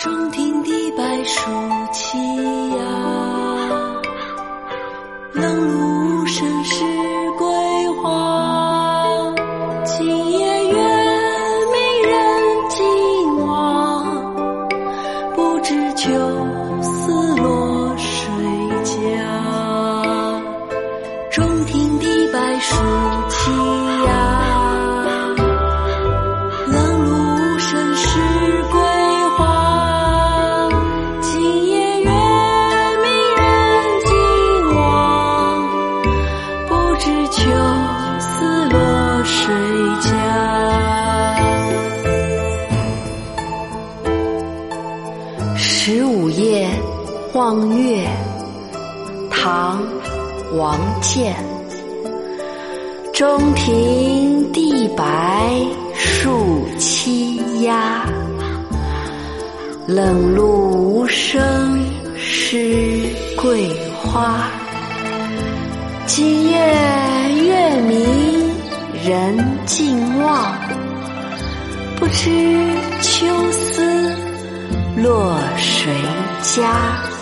中庭地白树栖呀。望月唐·王建。中庭地白树栖鸦，冷露无声湿桂花。今夜月明人尽望，不知秋思落谁家。